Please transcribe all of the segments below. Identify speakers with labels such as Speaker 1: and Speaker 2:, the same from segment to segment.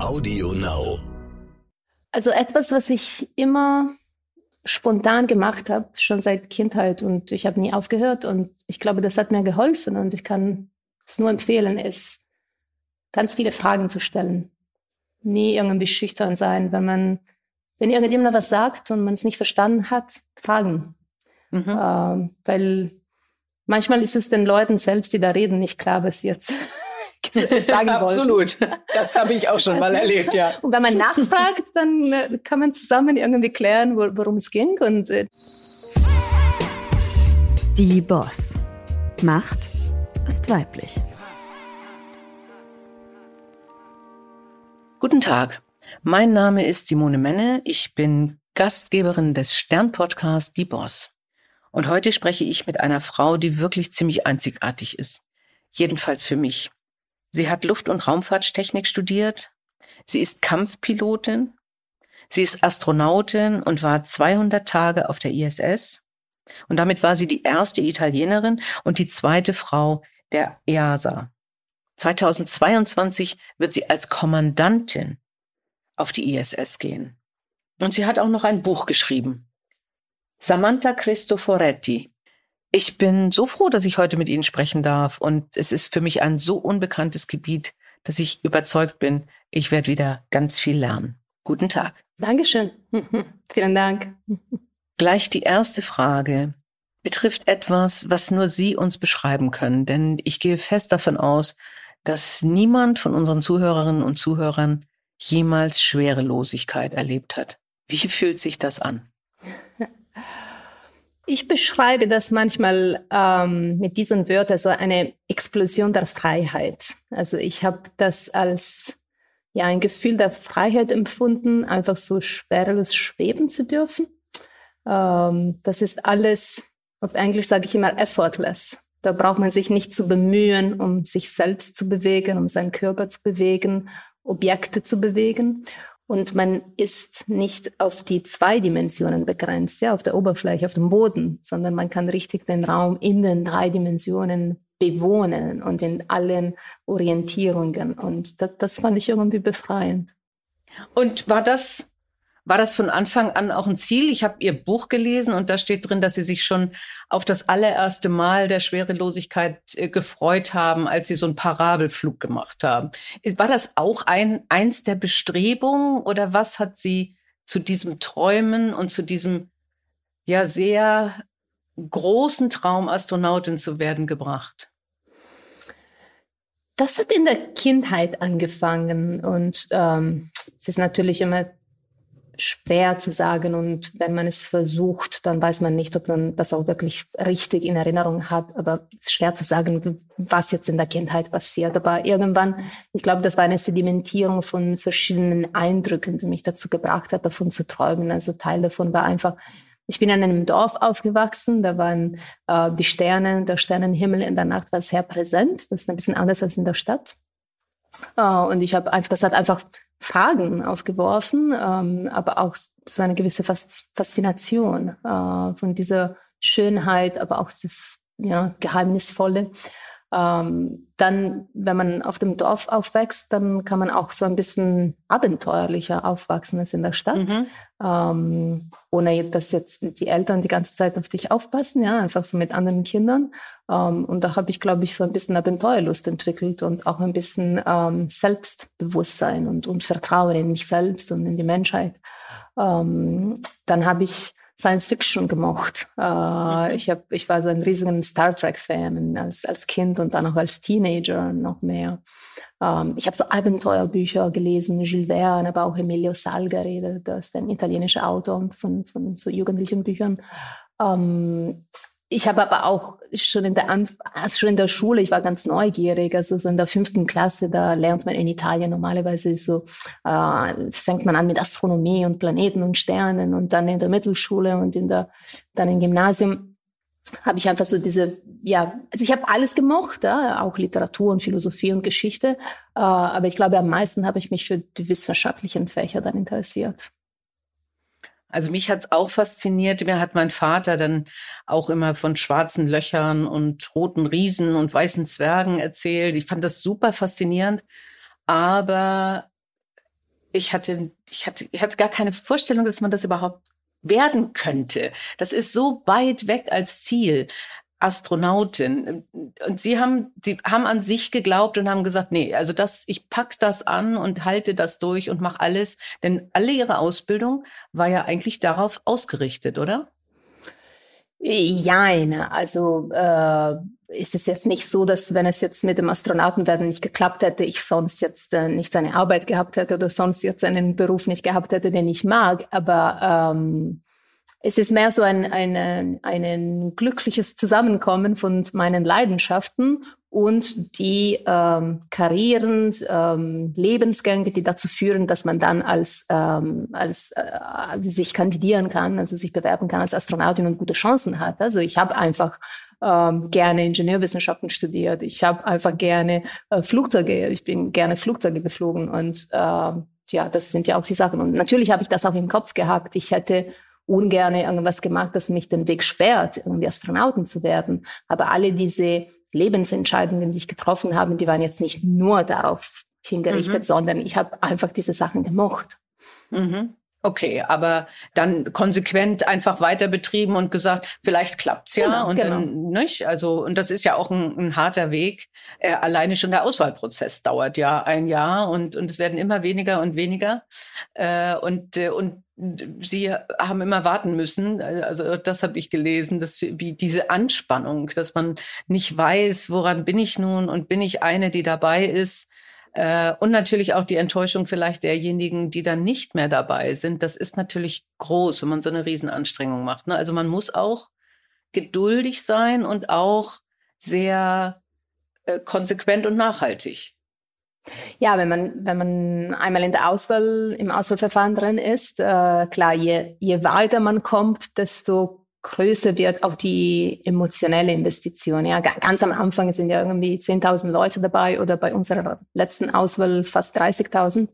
Speaker 1: Audio Now.
Speaker 2: Also etwas, was ich immer spontan gemacht habe, schon seit Kindheit und ich habe nie aufgehört und ich glaube, das hat mir geholfen und ich kann es nur empfehlen, ist ganz viele Fragen zu stellen. Nie irgendwie schüchtern sein, wenn man, wenn irgendjemand was sagt und man es nicht verstanden hat, fragen. Mhm. Ähm, weil manchmal ist es den Leuten selbst, die da reden, nicht klar, was jetzt sagen wollen.
Speaker 3: Absolut. Das habe ich auch schon mal erlebt, ja.
Speaker 2: Und wenn man nachfragt, dann äh, kann man zusammen irgendwie klären, worum es ging. Und, äh
Speaker 4: Die Boss. Macht ist weiblich.
Speaker 3: Guten Tag. Mein Name ist Simone Menne. Ich bin Gastgeberin des Stern-Podcasts Die Boss. Und heute spreche ich mit einer Frau, die wirklich ziemlich einzigartig ist. Jedenfalls für mich. Sie hat Luft- und Raumfahrttechnik studiert. Sie ist Kampfpilotin. Sie ist Astronautin und war 200 Tage auf der ISS. Und damit war sie die erste Italienerin und die zweite Frau der EASA. 2022 wird sie als Kommandantin auf die ISS gehen. Und sie hat auch noch ein Buch geschrieben. Samantha Cristoforetti, ich bin so froh, dass ich heute mit Ihnen sprechen darf. Und es ist für mich ein so unbekanntes Gebiet, dass ich überzeugt bin, ich werde wieder ganz viel lernen. Guten Tag.
Speaker 2: Dankeschön. Vielen Dank.
Speaker 3: Gleich die erste Frage betrifft etwas, was nur Sie uns beschreiben können. Denn ich gehe fest davon aus, dass niemand von unseren Zuhörerinnen und Zuhörern jemals Schwerelosigkeit erlebt hat. Wie fühlt sich das an?
Speaker 2: Ich beschreibe das manchmal ähm, mit diesen Wörtern, so eine Explosion der Freiheit. Also ich habe das als ja ein Gefühl der Freiheit empfunden, einfach so schwerelos schweben zu dürfen. Ähm, das ist alles, auf Englisch sage ich immer effortless. Da braucht man sich nicht zu bemühen, um sich selbst zu bewegen, um seinen Körper zu bewegen, Objekte zu bewegen. Und man ist nicht auf die zwei Dimensionen begrenzt, ja, auf der Oberfläche, auf dem Boden, sondern man kann richtig den Raum in den drei Dimensionen bewohnen und in allen Orientierungen. Und das, das fand ich irgendwie befreiend.
Speaker 3: Und war das war das von Anfang an auch ein Ziel? Ich habe Ihr Buch gelesen und da steht drin, dass Sie sich schon auf das allererste Mal der Schwerelosigkeit äh, gefreut haben, als Sie so einen Parabelflug gemacht haben. War das auch ein, eins der Bestrebungen oder was hat Sie zu diesem Träumen und zu diesem ja sehr großen Traum, Astronautin zu werden, gebracht?
Speaker 2: Das hat in der Kindheit angefangen und ähm, es ist natürlich immer schwer zu sagen und wenn man es versucht, dann weiß man nicht, ob man das auch wirklich richtig in Erinnerung hat. Aber es ist schwer zu sagen, was jetzt in der Kindheit passiert. Aber irgendwann, ich glaube, das war eine Sedimentierung von verschiedenen Eindrücken, die mich dazu gebracht hat, davon zu träumen. Also Teil davon war einfach, ich bin in einem Dorf aufgewachsen, da waren äh, die Sterne, der Sternenhimmel in der Nacht war sehr präsent. Das ist ein bisschen anders als in der Stadt. Äh, und ich habe einfach, das hat einfach Fragen aufgeworfen, ähm, aber auch so eine gewisse Faszination äh, von dieser Schönheit, aber auch das ja, Geheimnisvolle. Ähm, dann, wenn man auf dem Dorf aufwächst, dann kann man auch so ein bisschen abenteuerlicher aufwachsen als in der Stadt, mhm. ähm, ohne dass jetzt die Eltern die ganze Zeit auf dich aufpassen, ja, einfach so mit anderen Kindern. Ähm, und da habe ich, glaube ich, so ein bisschen Abenteuerlust entwickelt und auch ein bisschen ähm, Selbstbewusstsein und, und Vertrauen in mich selbst und in die Menschheit. Ähm, dann habe ich Science Fiction gemocht. Äh, ich, hab, ich war so ein riesiger Star Trek-Fan als, als Kind und dann auch als Teenager noch mehr. Ähm, ich habe so Abenteuerbücher gelesen, Jules Verne, aber auch Emilio Salgari, das ist ein italienischer Autor von, von so jugendlichen Büchern. Ähm, ich habe aber auch schon in der Anf also schon in der Schule, ich war ganz neugierig, also so in der fünften Klasse, da lernt man in Italien normalerweise so, äh, fängt man an mit Astronomie und Planeten und Sternen und dann in der Mittelschule und in der, dann im Gymnasium. Habe ich einfach so diese, ja, also ich habe alles gemocht, ja, auch Literatur und Philosophie und Geschichte, äh, aber ich glaube, am meisten habe ich mich für die wissenschaftlichen Fächer dann interessiert.
Speaker 3: Also mich hat's auch fasziniert. Mir hat mein Vater dann auch immer von schwarzen Löchern und roten Riesen und weißen Zwergen erzählt. Ich fand das super faszinierend. Aber ich hatte, ich hatte, ich hatte gar keine Vorstellung, dass man das überhaupt werden könnte. Das ist so weit weg als Ziel. Astronautin. Und sie haben, sie haben an sich geglaubt und haben gesagt, nee, also das, ich pack das an und halte das durch und mache alles. Denn alle ihre Ausbildung war ja eigentlich darauf ausgerichtet, oder?
Speaker 2: Jein, also äh, ist es jetzt nicht so, dass wenn es jetzt mit dem Astronautenwerden nicht geklappt hätte, ich sonst jetzt äh, nicht seine Arbeit gehabt hätte oder sonst jetzt einen Beruf nicht gehabt hätte, den ich mag. Aber ähm, es ist mehr so ein, ein, ein glückliches Zusammenkommen von meinen Leidenschaften und die ähm, Karrieren, ähm, Lebensgänge, die dazu führen, dass man dann als, ähm, als äh, sich kandidieren kann, also sich bewerben kann als Astronautin und gute Chancen hat. Also ich habe einfach ähm, gerne Ingenieurwissenschaften studiert. Ich habe einfach gerne äh, Flugzeuge, ich bin gerne Flugzeuge geflogen und äh, ja, das sind ja auch die Sachen. Und natürlich habe ich das auch im Kopf gehabt. Ich hätte ungerne irgendwas gemacht, das mich den Weg sperrt, irgendwie Astronauten zu werden. Aber alle diese Lebensentscheidungen, die ich getroffen habe, die waren jetzt nicht nur darauf hingerichtet, mhm. sondern ich habe einfach diese Sachen gemocht.
Speaker 3: Mhm. Okay, aber dann konsequent einfach weiter betrieben und gesagt, vielleicht klappt's ja genau, und genau. dann nicht. Also und das ist ja auch ein, ein harter Weg. Äh, alleine schon der Auswahlprozess dauert ja ein Jahr und und es werden immer weniger und weniger äh, und äh, und Sie haben immer warten müssen. Also das habe ich gelesen, dass wie diese Anspannung, dass man nicht weiß, woran bin ich nun und bin ich eine, die dabei ist. Äh, und natürlich auch die Enttäuschung vielleicht derjenigen, die dann nicht mehr dabei sind. Das ist natürlich groß, wenn man so eine Riesenanstrengung macht. Ne? Also man muss auch geduldig sein und auch sehr äh, konsequent und nachhaltig.
Speaker 2: Ja, wenn man, wenn man einmal in der Auswahl, im Auswahlverfahren drin ist, äh, klar, je, je weiter man kommt, desto größer wird auch die emotionelle Investition. Ja, ganz am Anfang sind ja irgendwie 10.000 Leute dabei oder bei unserer letzten Auswahl fast 30.000.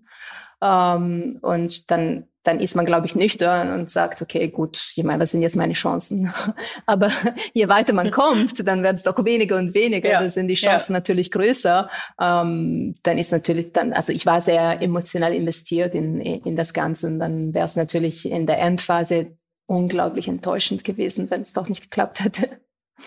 Speaker 2: Ähm, und dann, dann ist man, glaube ich, nüchtern und sagt, okay, gut, ich meine, was sind jetzt meine Chancen? Aber je weiter man kommt, dann werden es doch weniger und weniger. Ja. Dann sind die Chancen ja. natürlich größer. Ähm, dann ist natürlich dann, also ich war sehr emotional investiert in, in das Ganze. Und dann wäre es natürlich in der Endphase unglaublich enttäuschend gewesen, wenn es doch nicht geklappt hätte.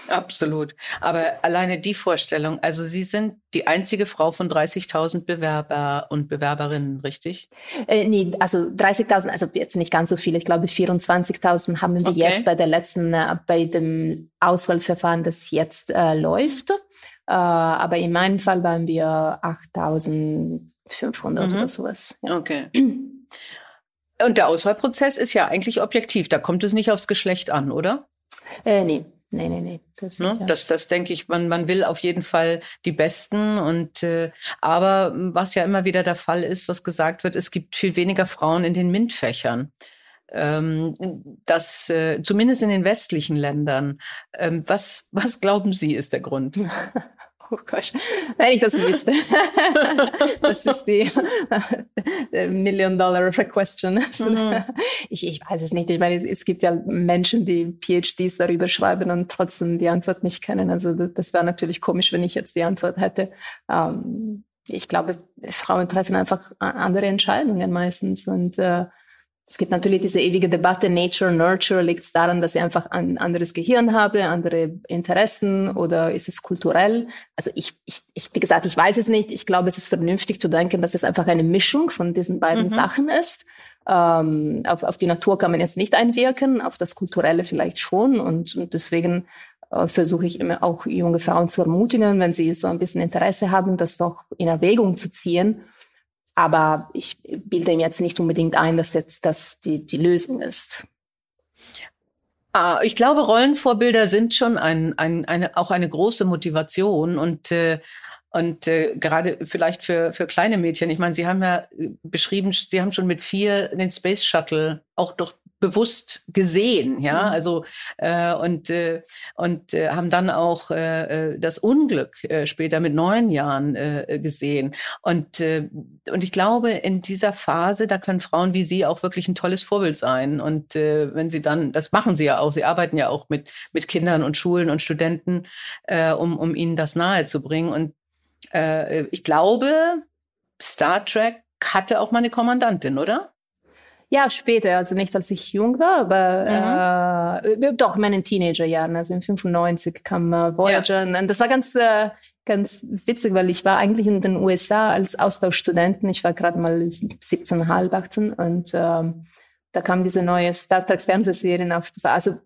Speaker 3: Absolut. Aber alleine die Vorstellung, also Sie sind die einzige Frau von 30.000 Bewerber und Bewerberinnen, richtig?
Speaker 2: Äh, nee, also 30.000, also jetzt nicht ganz so viele. Ich glaube, 24.000 haben wir okay. jetzt bei der letzten, äh, bei dem Auswahlverfahren, das jetzt äh, läuft. Äh, aber in meinem Fall waren wir 8.500 mhm. oder sowas.
Speaker 3: Ja. Okay. Und der Auswahlprozess ist ja eigentlich objektiv. Da kommt es nicht aufs Geschlecht an, oder?
Speaker 2: Äh, nee. Nee, nee, nee.
Speaker 3: Das, ne? das, das denke ich, man, man will auf jeden Fall die Besten. Und äh, aber was ja immer wieder der Fall ist, was gesagt wird, es gibt viel weniger Frauen in den MINT-Fächern. Ähm, das äh, zumindest in den westlichen Ländern. Ähm, was, was glauben Sie, ist der Grund?
Speaker 2: Oh Gott, wenn ich das wüsste. das ist die Million-Dollar-Question. Mhm. Ich, ich weiß es nicht. Ich meine, es, es, gibt ja Menschen, die PhDs darüber schreiben und trotzdem die Antwort nicht kennen. Also das wäre natürlich komisch, wenn ich jetzt die Antwort hätte. Ähm, ich glaube, Frauen treffen einfach andere Entscheidungen meistens und äh, es gibt natürlich diese ewige Debatte, Nature, Nurture, liegt es daran, dass ich einfach ein anderes Gehirn habe, andere Interessen oder ist es kulturell? Also ich, ich, ich wie gesagt, ich weiß es nicht. Ich glaube, es ist vernünftig zu denken, dass es einfach eine Mischung von diesen beiden mhm. Sachen ist. Ähm, auf, auf die Natur kann man jetzt nicht einwirken, auf das Kulturelle vielleicht schon. Und, und deswegen äh, versuche ich immer auch junge Frauen zu ermutigen, wenn sie so ein bisschen Interesse haben, das doch in Erwägung zu ziehen aber ich bilde ihm jetzt nicht unbedingt ein, dass jetzt das die, die Lösung ist.
Speaker 3: Ah, ich glaube, Rollenvorbilder sind schon ein, ein, eine, auch eine große Motivation und äh, und äh, gerade vielleicht für, für kleine Mädchen, ich meine, Sie haben ja beschrieben, Sie haben schon mit vier den Space Shuttle auch durch bewusst gesehen, ja, mhm. also äh, und äh, und äh, haben dann auch äh, äh, das Unglück äh, später mit neun Jahren äh, gesehen. Und äh, und ich glaube in dieser Phase da können Frauen wie Sie auch wirklich ein tolles Vorbild sein. Und äh, wenn Sie dann das machen Sie ja auch, Sie arbeiten ja auch mit mit Kindern und Schulen und Studenten, äh, um um ihnen das nahe zu bringen und äh, ich glaube Star Trek hatte auch mal eine Kommandantin, oder?
Speaker 2: Ja, später, also nicht als ich jung war, aber mhm. äh, doch in meinen Teenagerjahren, also in 95 kam äh, Voyager. Ja. Und das war ganz, äh, ganz witzig, weil ich war eigentlich in den USA als Austauschstudenten. Ich war gerade mal 17, halb 18 und ähm, da kam diese neue Star Trek Fernsehserien auf. Also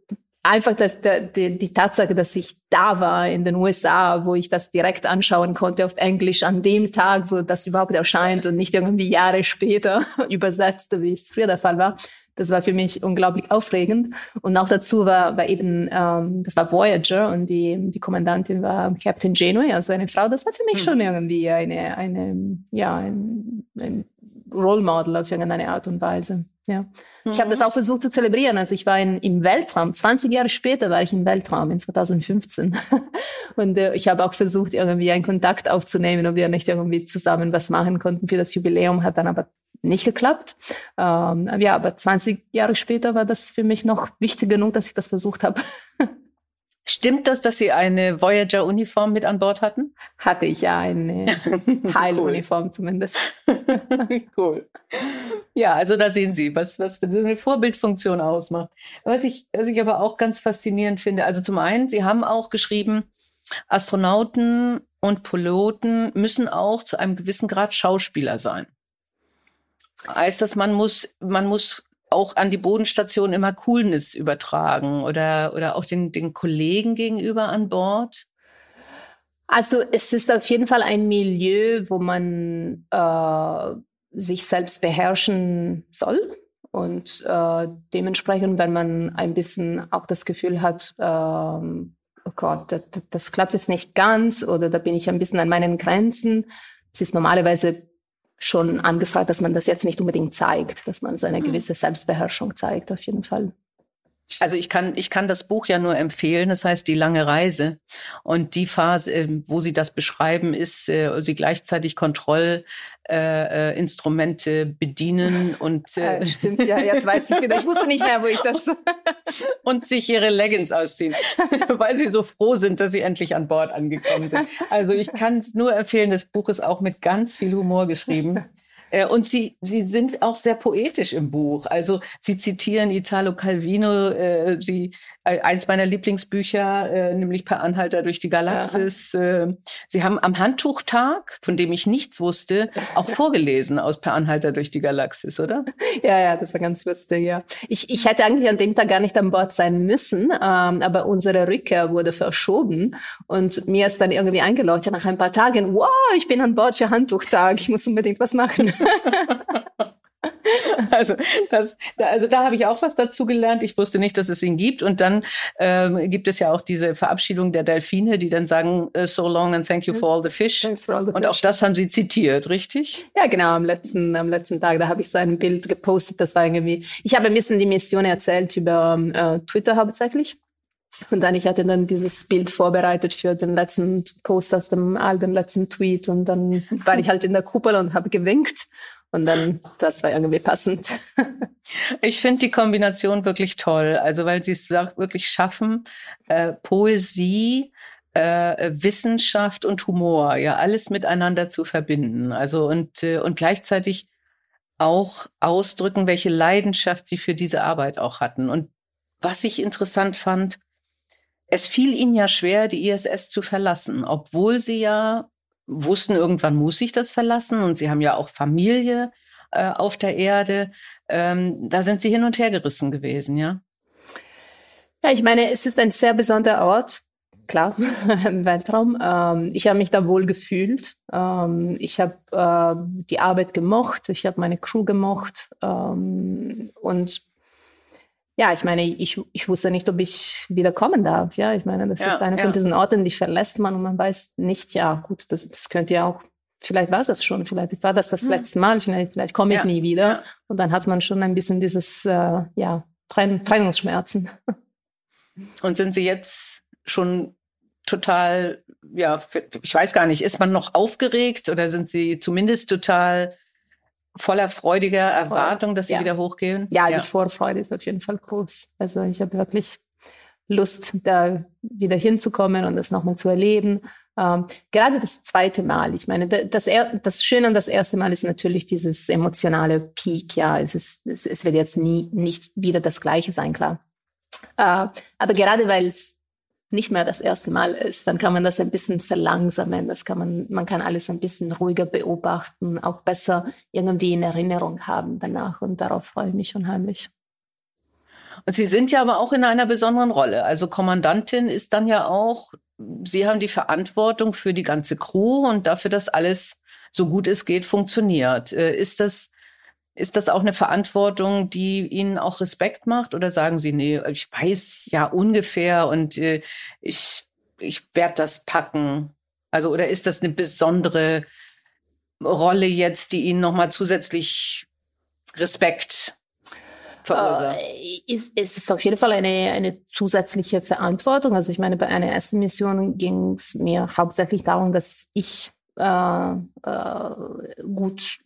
Speaker 2: einfach das, der, die, die Tatsache, dass ich da war in den USA, wo ich das direkt anschauen konnte auf Englisch an dem Tag, wo das überhaupt erscheint und nicht irgendwie Jahre später übersetzt, wie es früher der Fall war. Das war für mich unglaublich aufregend. Und auch dazu war, war eben, ähm, das war Voyager und die, die Kommandantin war Captain Janeway, also eine Frau. Das war für mich mhm. schon irgendwie eine, eine ja, ein, ein Role Model auf irgendeine Art und Weise. Ja. Mhm. Ich habe das auch versucht zu zelebrieren. Also ich war in, im Weltraum. 20 Jahre später war ich im Weltraum in 2015. und äh, ich habe auch versucht, irgendwie einen Kontakt aufzunehmen, ob wir nicht irgendwie zusammen was machen konnten für das Jubiläum. Hat dann aber nicht geklappt. Ähm, ja, aber 20 Jahre später war das für mich noch wichtig genug, dass ich das versucht habe.
Speaker 3: Stimmt das, dass Sie eine Voyager-Uniform mit an Bord hatten?
Speaker 2: Hatte ich ja eine Heiluniform cool. zumindest.
Speaker 3: cool. Ja, also da sehen Sie, was, was für eine Vorbildfunktion ausmacht. Was ich, was ich aber auch ganz faszinierend finde, also zum einen, Sie haben auch geschrieben, Astronauten und Piloten müssen auch zu einem gewissen Grad Schauspieler sein. Heißt das, man muss, man muss auch an die Bodenstation immer Coolness übertragen oder, oder auch den, den Kollegen gegenüber an Bord?
Speaker 2: Also es ist auf jeden Fall ein Milieu, wo man äh, sich selbst beherrschen soll. Und äh, dementsprechend, wenn man ein bisschen auch das Gefühl hat, äh, oh Gott, das, das klappt jetzt nicht ganz oder da bin ich ein bisschen an meinen Grenzen. Es ist normalerweise schon angefragt, dass man das jetzt nicht unbedingt zeigt, dass man so eine hm. gewisse Selbstbeherrschung zeigt, auf jeden Fall.
Speaker 3: Also ich kann, ich kann das Buch ja nur empfehlen, das heißt Die lange Reise. Und die Phase, ähm, wo Sie das beschreiben, ist, äh, Sie gleichzeitig Kontrollinstrumente äh, äh bedienen und
Speaker 2: äh, ja, stimmt, ja, jetzt weiß ich wieder. Ich wusste nicht mehr, wo ich das
Speaker 3: und sich ihre Leggings ausziehen, weil sie so froh sind, dass sie endlich an Bord angekommen sind. Also ich kann es nur empfehlen, das Buch ist auch mit ganz viel Humor geschrieben. Äh, und sie, sie sind auch sehr poetisch im Buch. Also sie zitieren Italo Calvino, äh, sie, äh, eins meiner Lieblingsbücher, äh, nämlich Per Anhalter durch die Galaxis. Äh, sie haben am Handtuchtag, von dem ich nichts wusste, auch vorgelesen aus Per Anhalter durch die Galaxis, oder?
Speaker 2: Ja, ja, das war ganz lustig, ja. Ich, ich hätte eigentlich an dem Tag gar nicht an Bord sein müssen, ähm, aber unsere Rückkehr wurde verschoben und mir ist dann irgendwie eingeleuchtet nach ein paar Tagen, wow, ich bin an Bord für Handtuchtag, ich muss unbedingt was machen.
Speaker 3: also, das, also da habe ich auch was dazu gelernt. Ich wusste nicht, dass es ihn gibt. Und dann ähm, gibt es ja auch diese Verabschiedung der Delfine, die dann sagen, äh, so long and thank you for all the fish. All the und fish. auch das haben sie zitiert, richtig?
Speaker 2: Ja, genau. Am letzten, am letzten Tag, da habe ich so ein Bild gepostet. Das war irgendwie, ich habe ein bisschen die Mission erzählt über äh, Twitter hauptsächlich. Und dann, ich hatte dann dieses Bild vorbereitet für den letzten Post aus dem all den letzten Tweet und dann war ich halt in der Kuppel und habe gewinkt und dann, das war irgendwie passend.
Speaker 3: Ich finde die Kombination wirklich toll, also weil sie es wirklich schaffen, äh, Poesie, äh, Wissenschaft und Humor, ja, alles miteinander zu verbinden. Also und, äh, und gleichzeitig auch ausdrücken, welche Leidenschaft sie für diese Arbeit auch hatten. Und was ich interessant fand, es fiel ihnen ja schwer, die ISS zu verlassen, obwohl sie ja wussten, irgendwann muss ich das verlassen und sie haben ja auch Familie äh, auf der Erde. Ähm, da sind sie hin und her gerissen gewesen, ja?
Speaker 2: Ja, ich meine, es ist ein sehr besonderer Ort, klar, im Weltraum. Ähm, ich habe mich da wohl gefühlt. Ähm, ich habe äh, die Arbeit gemocht, ich habe meine Crew gemocht ähm, und ja, ich meine, ich, ich wusste nicht, ob ich wieder kommen darf. Ja, ich meine, das ja, ist einer ja. von diesen Orten, die verlässt man und man weiß nicht, ja, gut, das, das könnte ja auch, vielleicht war es das schon, vielleicht war das das hm. letzte Mal, vielleicht, vielleicht komme ich ja. nie wieder. Und dann hat man schon ein bisschen dieses, äh, ja, Trenn Trennungsschmerzen.
Speaker 3: Und sind Sie jetzt schon total, ja, ich weiß gar nicht, ist man noch aufgeregt oder sind Sie zumindest total voller freudiger Erwartung, dass sie ja. wieder hochgehen?
Speaker 2: Ja, ja, die Vorfreude ist auf jeden Fall groß. Also ich habe wirklich Lust, da wieder hinzukommen und das nochmal zu erleben. Ähm, gerade das zweite Mal, ich meine, das, das Schöne an das erste Mal ist natürlich dieses emotionale Peak, ja, es, ist, es, es wird jetzt nie nicht wieder das Gleiche sein, klar. Äh, aber gerade weil es nicht mehr das erste Mal ist, dann kann man das ein bisschen verlangsamen. Das kann man, man kann alles ein bisschen ruhiger beobachten, auch besser irgendwie in Erinnerung haben danach. Und darauf freue ich mich unheimlich.
Speaker 3: Und Sie sind ja aber auch in einer besonderen Rolle. Also Kommandantin ist dann ja auch, Sie haben die Verantwortung für die ganze Crew und dafür, dass alles so gut es geht funktioniert. Äh, ist das ist das auch eine Verantwortung, die Ihnen auch Respekt macht? Oder sagen Sie, nee, ich weiß ja ungefähr und äh, ich, ich werde das packen? Also, oder ist das eine besondere Rolle jetzt, die Ihnen nochmal zusätzlich Respekt verursacht?
Speaker 2: Äh, es ist auf jeden Fall eine, eine zusätzliche Verantwortung. Also ich meine, bei einer ersten Mission ging es mir hauptsächlich darum, dass ich äh, äh, gut,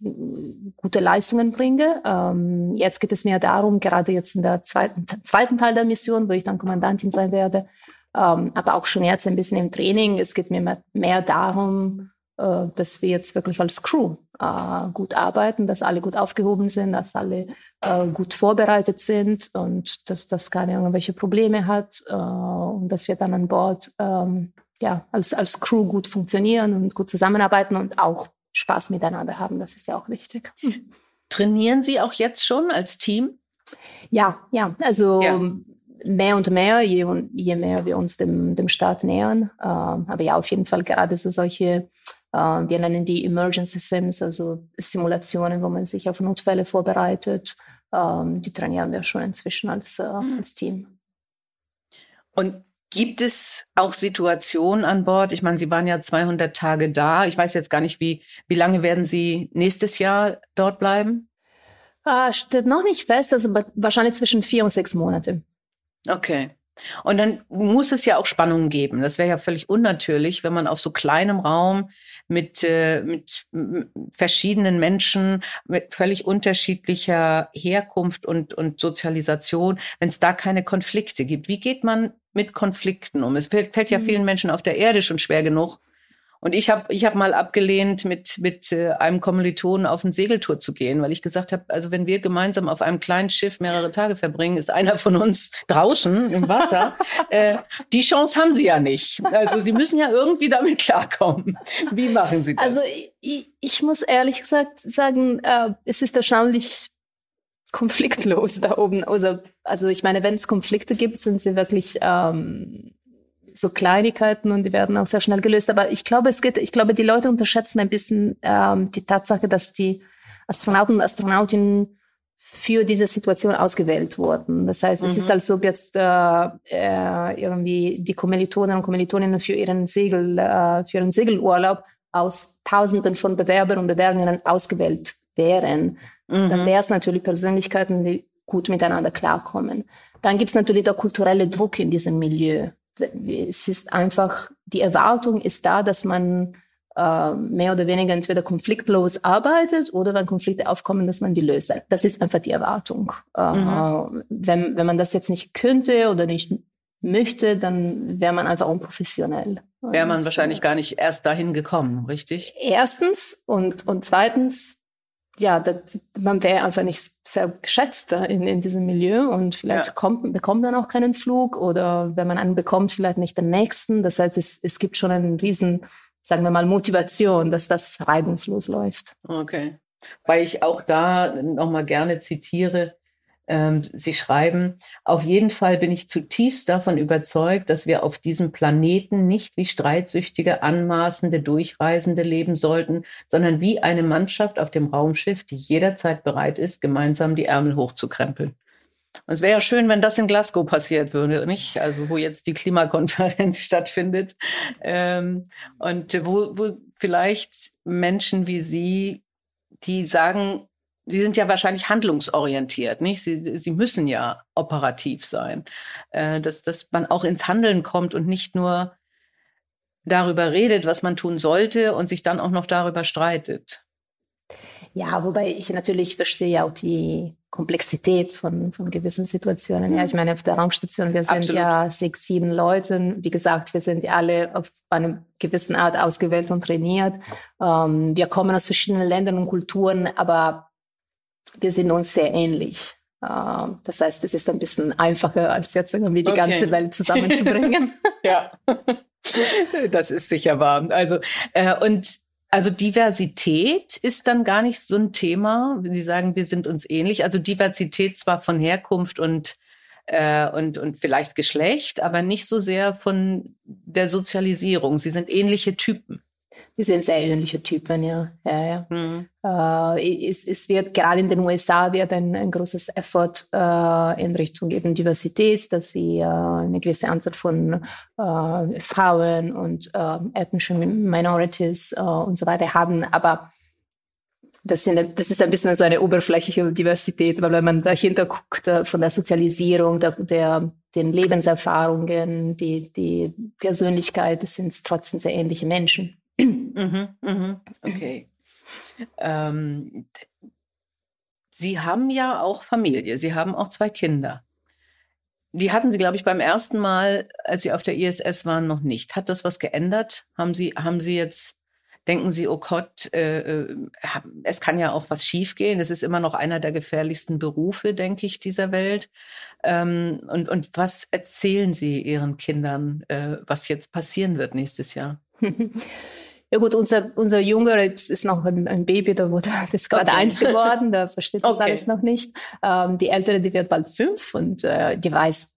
Speaker 2: gute Leistungen bringe. Ähm, jetzt geht es mir darum, gerade jetzt in der zweiten, zweiten Teil der Mission, wo ich dann Kommandantin sein werde, ähm, aber auch schon jetzt ein bisschen im Training, es geht mir mehr, mehr darum, äh, dass wir jetzt wirklich als Crew äh, gut arbeiten, dass alle gut aufgehoben sind, dass alle äh, gut vorbereitet sind und dass das keine irgendwelche Probleme hat äh, und dass wir dann an Bord ähm, ja, als, als Crew gut funktionieren und gut zusammenarbeiten und auch Spaß miteinander haben. Das ist ja auch wichtig.
Speaker 3: Trainieren Sie auch jetzt schon als Team?
Speaker 2: Ja, ja. Also ja. mehr und mehr, je, je mehr wir uns dem, dem Start nähern. Äh, aber ja, auf jeden Fall gerade so solche, äh, wir nennen die Emergency Sims, also Simulationen, wo man sich auf Notfälle vorbereitet. Äh, die trainieren wir schon inzwischen als, äh, mhm. als Team.
Speaker 3: Und Gibt es auch Situationen an Bord? Ich meine, Sie waren ja 200 Tage da. Ich weiß jetzt gar nicht, wie, wie lange werden Sie nächstes Jahr dort bleiben?
Speaker 2: Ah, steht noch nicht fest, also wahrscheinlich zwischen vier und sechs Monate.
Speaker 3: Okay. Und dann muss es ja auch Spannungen geben. Das wäre ja völlig unnatürlich, wenn man auf so kleinem Raum mit, äh, mit verschiedenen Menschen mit völlig unterschiedlicher Herkunft und, und Sozialisation, wenn es da keine Konflikte gibt. Wie geht man mit Konflikten um? Es fällt, fällt ja mhm. vielen Menschen auf der Erde schon schwer genug, und ich habe ich hab mal abgelehnt, mit, mit äh, einem Kommilitonen auf eine Segeltour zu gehen, weil ich gesagt habe, also wenn wir gemeinsam auf einem kleinen Schiff mehrere Tage verbringen, ist einer von uns draußen im Wasser. äh, die Chance haben sie ja nicht. Also sie müssen ja irgendwie damit klarkommen. Wie machen sie das?
Speaker 2: Also ich, ich muss ehrlich gesagt sagen, äh, es ist erstaunlich konfliktlos da oben. Also, also ich meine, wenn es Konflikte gibt, sind sie wirklich ähm, so Kleinigkeiten und die werden auch sehr schnell gelöst. Aber ich glaube, es geht, ich glaube, die Leute unterschätzen ein bisschen ähm, die Tatsache, dass die Astronauten und Astronautinnen für diese Situation ausgewählt wurden. Das heißt, mhm. es ist, mhm. als ob jetzt äh, äh, irgendwie die Kommilitonen und Kommilitoninnen für ihren Segel, äh, für ihren Segelurlaub aus Tausenden von Bewerbern und Bewerberinnen ausgewählt wären. Mhm. Dann wäre es natürlich Persönlichkeiten, die gut miteinander klarkommen. Dann gibt es natürlich der kulturelle Druck in diesem Milieu es ist einfach, die Erwartung ist da, dass man äh, mehr oder weniger entweder konfliktlos arbeitet oder wenn Konflikte aufkommen, dass man die löst. Das ist einfach die Erwartung. Äh, mhm. wenn, wenn man das jetzt nicht könnte oder nicht möchte, dann wäre man einfach unprofessionell.
Speaker 3: Wäre man wahrscheinlich gar nicht erst dahin gekommen, richtig?
Speaker 2: Erstens und, und zweitens ja, das, man wäre einfach nicht sehr geschätzt in, in diesem Milieu und vielleicht ja. kommt, bekommt man auch keinen Flug oder wenn man einen bekommt, vielleicht nicht den nächsten. Das heißt, es, es gibt schon einen riesen, sagen wir mal, Motivation, dass das reibungslos läuft.
Speaker 3: Okay. Weil ich auch da nochmal gerne zitiere, ähm, Sie schreiben, auf jeden Fall bin ich zutiefst davon überzeugt, dass wir auf diesem Planeten nicht wie streitsüchtige, anmaßende Durchreisende leben sollten, sondern wie eine Mannschaft auf dem Raumschiff, die jederzeit bereit ist, gemeinsam die Ärmel hochzukrempeln. Und es wäre ja schön, wenn das in Glasgow passiert würde, nicht? Also wo jetzt die Klimakonferenz stattfindet ähm, und wo, wo vielleicht Menschen wie Sie, die sagen, die sind ja wahrscheinlich handlungsorientiert, nicht? Sie, sie müssen ja operativ sein, äh, dass, dass man auch ins Handeln kommt und nicht nur darüber redet, was man tun sollte und sich dann auch noch darüber streitet.
Speaker 2: Ja, wobei ich natürlich verstehe auch die Komplexität von, von gewissen Situationen. Ja, ich meine, auf der Raumstation, wir sind Absolut. ja sechs, sieben Leute. Wie gesagt, wir sind ja alle auf eine gewisse Art ausgewählt und trainiert. Ähm, wir kommen aus verschiedenen Ländern und Kulturen, aber wir sind uns sehr ähnlich. Ähm, das heißt, es ist ein bisschen einfacher, als jetzt irgendwie die okay. ganze Welt zusammenzubringen.
Speaker 3: ja, das ist sicher wahr. Also, äh, und also Diversität ist dann gar nicht so ein Thema. Sie sagen, wir sind uns ähnlich. Also Diversität zwar von Herkunft und äh, und, und vielleicht Geschlecht, aber nicht so sehr von der Sozialisierung. Sie sind ähnliche Typen.
Speaker 2: Wir sind sehr ähnliche Typen, ja. ja, ja. Mhm. Äh, es, es, wird gerade in den USA wird ein, ein großes Effort äh, in Richtung eben Diversität, dass sie äh, eine gewisse Anzahl von äh, Frauen und äh, ethnischen Minorities äh, und so weiter haben. Aber das, sind, das, ist ein bisschen so eine oberflächliche Diversität, weil wenn man dahinter guckt, von der Sozialisierung, der, der den Lebenserfahrungen, die, die Persönlichkeit, das sind trotzdem sehr ähnliche Menschen
Speaker 3: mhm, mhm, okay. Ähm, Sie haben ja auch Familie. Sie haben auch zwei Kinder. Die hatten Sie, glaube ich, beim ersten Mal, als Sie auf der ISS waren, noch nicht. Hat das was geändert? Haben Sie, haben Sie jetzt, denken Sie, oh Gott, äh, äh es kann ja auch was schiefgehen. Es ist immer noch einer der gefährlichsten Berufe, denke ich, dieser Welt. Ähm, und, und was erzählen Sie Ihren Kindern, äh, was jetzt passieren wird nächstes Jahr?
Speaker 2: Ja gut, unser, unser Jünger ist noch ein, ein Baby, da wurde das gerade okay. eins geworden, da versteht das okay. alles noch nicht. Ähm, die Ältere, die wird bald fünf und äh, die weiß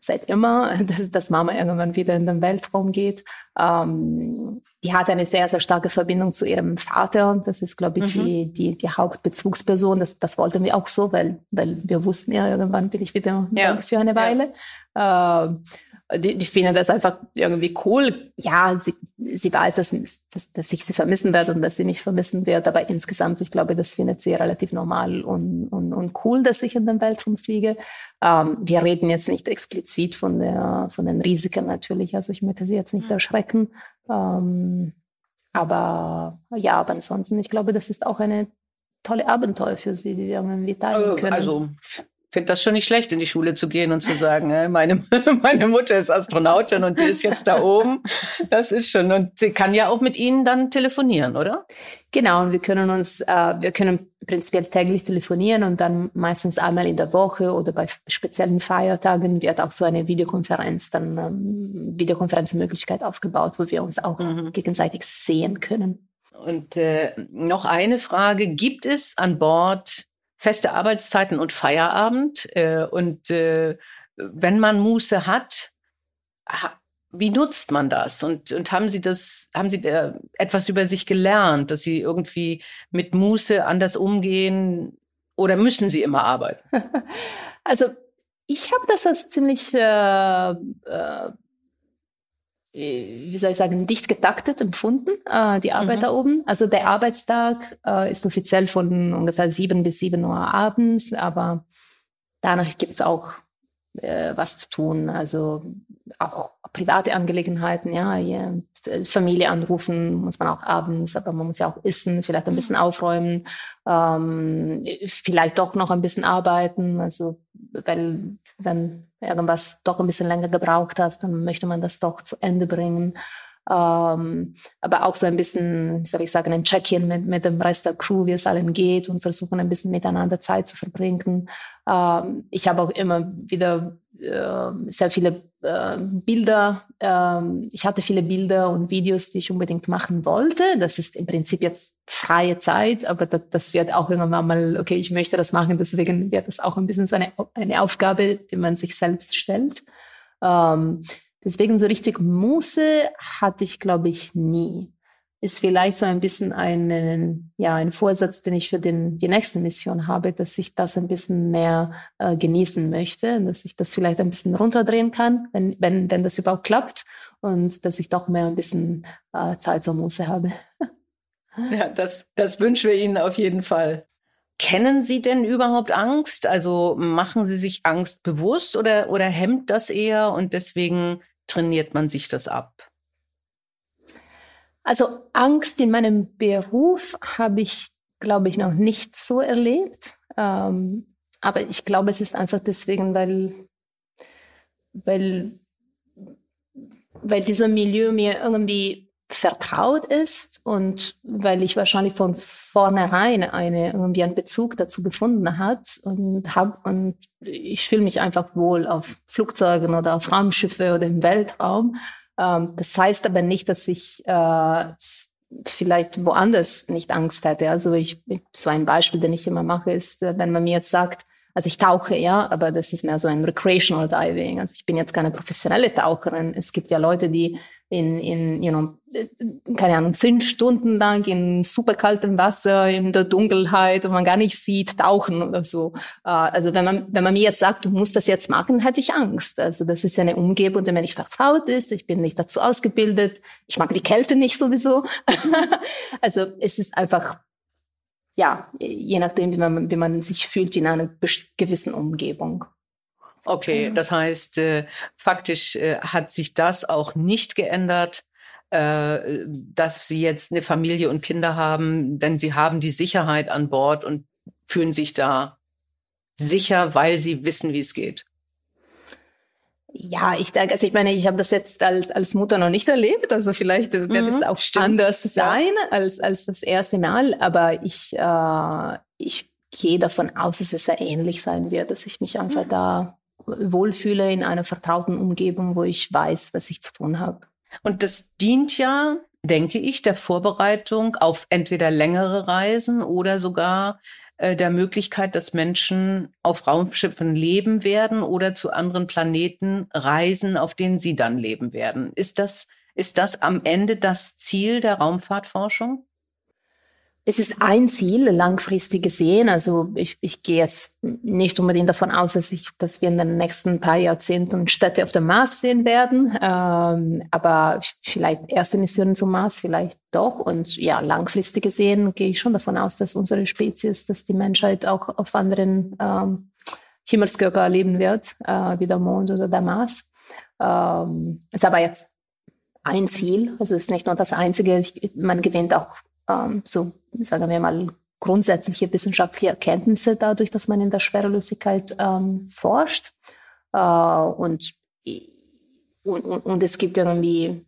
Speaker 2: seit immer, dass, dass Mama irgendwann wieder in den Weltraum geht. Ähm, die hat eine sehr, sehr starke Verbindung zu ihrem Vater. Das ist, glaube ich, mhm. die, die, die Hauptbezugsperson. Das, das wollten wir auch so, weil, weil wir wussten ja, irgendwann bin ich wieder ja. für eine Weile. Ja. Äh, die, die finden das einfach irgendwie cool. Ja, sie, sie weiß, dass, dass, dass ich sie vermissen werde und dass sie mich vermissen wird. Aber insgesamt, ich glaube, das findet sie relativ normal und, und, und cool, dass ich in den Weltraum fliege. Ähm, wir reden jetzt nicht explizit von, der, von den Risiken natürlich. Also ich möchte sie jetzt nicht mhm. erschrecken. Ähm, aber ja, aber ansonsten, ich glaube, das ist auch eine tolle Abenteuer für sie, die wir irgendwie teilen können.
Speaker 3: Also finde das schon nicht schlecht, in die Schule zu gehen und zu sagen, äh, meine, meine Mutter ist Astronautin und die ist jetzt da oben. Das ist schon. Und sie kann ja auch mit Ihnen dann telefonieren, oder?
Speaker 2: Genau, und wir können uns, äh, wir können prinzipiell täglich telefonieren und dann meistens einmal in der Woche oder bei speziellen Feiertagen wird auch so eine Videokonferenz, dann ähm, Videokonferenzmöglichkeit aufgebaut, wo wir uns auch mhm. gegenseitig sehen können.
Speaker 3: Und äh, noch eine Frage, gibt es an Bord feste Arbeitszeiten und Feierabend. Äh, und äh, wenn man Muße hat, ha, wie nutzt man das? Und, und haben Sie das, haben Sie da etwas über sich gelernt, dass Sie irgendwie mit Muße anders umgehen oder müssen Sie immer arbeiten?
Speaker 2: Also ich habe das als ziemlich äh, äh, wie soll ich sagen, dicht getaktet empfunden, äh, die Arbeit mhm. da oben. Also der Arbeitstag äh, ist offiziell von ungefähr sieben bis sieben Uhr abends, aber danach gibt's auch äh, was zu tun. Also auch private Angelegenheiten, ja, ja, Familie anrufen muss man auch abends, aber man muss ja auch essen, vielleicht ein bisschen aufräumen, ähm, vielleicht doch noch ein bisschen arbeiten. Also weil wenn irgendwas doch ein bisschen länger gebraucht hat, dann möchte man das doch zu Ende bringen. Ähm, aber auch so ein bisschen, soll ich sagen, ein Check-in mit, mit dem Rest der Crew, wie es allen geht und versuchen ein bisschen miteinander Zeit zu verbringen. Ähm, ich habe auch immer wieder äh, sehr viele äh, Bilder. Ähm, ich hatte viele Bilder und Videos, die ich unbedingt machen wollte. Das ist im Prinzip jetzt freie Zeit, aber das, das wird auch irgendwann mal, okay, ich möchte das machen, deswegen wird das auch ein bisschen so eine, eine Aufgabe, die man sich selbst stellt. Ähm, Deswegen so richtig Muße hatte ich, glaube ich, nie. Ist vielleicht so ein bisschen ein, ja, ein Vorsatz, den ich für den, die nächste Mission habe, dass ich das ein bisschen mehr äh, genießen möchte, dass ich das vielleicht ein bisschen runterdrehen kann, wenn, wenn, wenn das überhaupt klappt und dass ich doch mehr ein bisschen äh, Zeit zur Muße habe.
Speaker 3: Ja, das, das wünschen wir Ihnen auf jeden Fall. Kennen Sie denn überhaupt Angst? Also machen Sie sich Angst bewusst oder, oder hemmt das eher und deswegen trainiert man sich das ab?
Speaker 2: Also Angst in meinem Beruf habe ich glaube ich, noch nicht so erlebt. Ähm, aber ich glaube, es ist einfach deswegen, weil, weil, weil dieser Milieu mir irgendwie vertraut ist und weil ich wahrscheinlich von vornherein eine, irgendwie einen Bezug dazu gefunden hat und hab, und ich fühle mich einfach wohl auf Flugzeugen oder auf Raumschiffe oder im Weltraum. Ähm, das heißt aber nicht, dass ich äh, vielleicht woanders nicht Angst hätte. Also ich, so ein Beispiel, den ich immer mache, ist, äh, wenn man mir jetzt sagt, also ich tauche, ja, aber das ist mehr so ein recreational diving. Also ich bin jetzt keine professionelle Taucherin. Es gibt ja Leute, die in, in you know, keine Ahnung, zehn Stunden lang in super kaltem Wasser, in der Dunkelheit, wo man gar nicht sieht, tauchen oder so. Äh, also wenn man, wenn man mir jetzt sagt, du musst das jetzt machen, hätte ich Angst. Also das ist ja eine Umgebung, die mir nicht vertraut ist. Ich bin nicht dazu ausgebildet. Ich mag die Kälte nicht sowieso. also es ist einfach, ja, je nachdem, wie man, wie man sich fühlt in einer gewissen Umgebung.
Speaker 3: Okay, das heißt, äh, faktisch äh, hat sich das auch nicht geändert, äh, dass Sie jetzt eine Familie und Kinder haben, denn Sie haben die Sicherheit an Bord und fühlen sich da sicher, weil Sie wissen, wie es geht.
Speaker 2: Ja, ich denke, also ich meine, ich habe das jetzt als, als Mutter noch nicht erlebt, also vielleicht wird mhm, es auch stimmt. anders sein ja. als, als das erste Mal, aber ich, äh, ich gehe davon aus, dass es sehr ähnlich sein wird, dass ich mich einfach mhm. da wohlfühle in einer vertrauten Umgebung, wo ich weiß, was ich zu tun habe.
Speaker 3: Und das dient ja, denke ich, der Vorbereitung auf entweder längere Reisen oder sogar äh, der Möglichkeit, dass Menschen auf Raumschiffen leben werden oder zu anderen Planeten reisen, auf denen sie dann leben werden. Ist das, ist das am Ende das Ziel der Raumfahrtforschung?
Speaker 2: Es ist ein Ziel, langfristig gesehen. Also ich, ich gehe jetzt nicht unbedingt davon aus, dass, ich, dass wir in den nächsten paar Jahrzehnten Städte auf dem Mars sehen werden. Ähm, aber vielleicht erste Missionen zum Mars, vielleicht doch. Und ja, langfristig gesehen gehe ich schon davon aus, dass unsere Spezies, dass die Menschheit auch auf anderen ähm, Himmelskörper leben wird, äh, wie der Mond oder der Mars. Ähm, ist aber jetzt ein Ziel. Also es ist nicht nur das Einzige. Ich, man gewinnt auch ähm, so, sagen wir mal, grundsätzliche wissenschaftliche Erkenntnisse dadurch, dass man in der Schwerelosigkeit ähm, forscht. Äh, und, und, und, es gibt irgendwie,